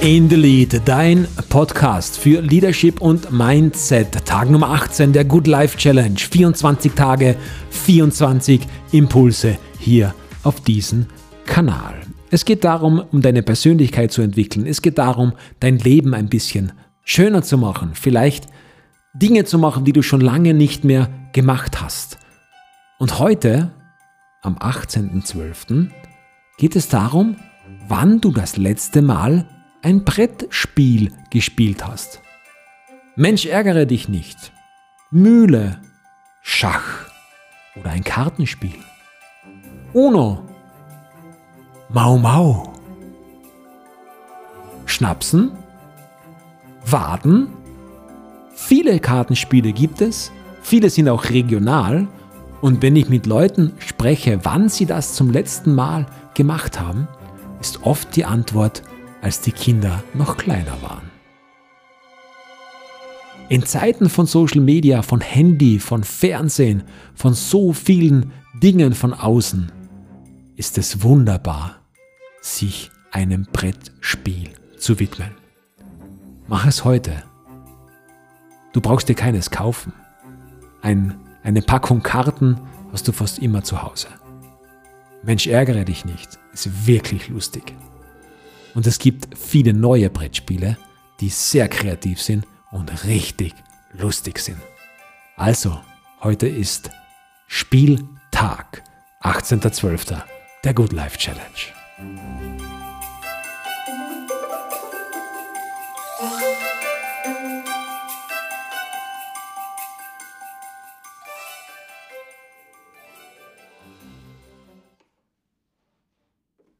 In the Lead, dein Podcast für Leadership und Mindset. Tag Nummer 18 der Good Life Challenge. 24 Tage, 24 Impulse hier auf diesem Kanal. Es geht darum, um deine Persönlichkeit zu entwickeln. Es geht darum, dein Leben ein bisschen schöner zu machen. Vielleicht Dinge zu machen, die du schon lange nicht mehr gemacht hast. Und heute, am 18.12., geht es darum, wann du das letzte Mal ein Brettspiel gespielt hast. Mensch, ärgere dich nicht. Mühle, Schach oder ein Kartenspiel. Uno, Mau Mau. Schnapsen, Waden. Viele Kartenspiele gibt es, viele sind auch regional. Und wenn ich mit Leuten spreche, wann sie das zum letzten Mal gemacht haben, ist oft die Antwort als die Kinder noch kleiner waren. In Zeiten von Social Media, von Handy, von Fernsehen, von so vielen Dingen von außen, ist es wunderbar, sich einem Brettspiel zu widmen. Mach es heute. Du brauchst dir keines kaufen. Ein, eine Packung Karten hast du fast immer zu Hause. Mensch, ärgere dich nicht. Ist wirklich lustig. Und es gibt viele neue Brettspiele, die sehr kreativ sind und richtig lustig sind. Also, heute ist Spieltag, 18.12. der Good Life Challenge.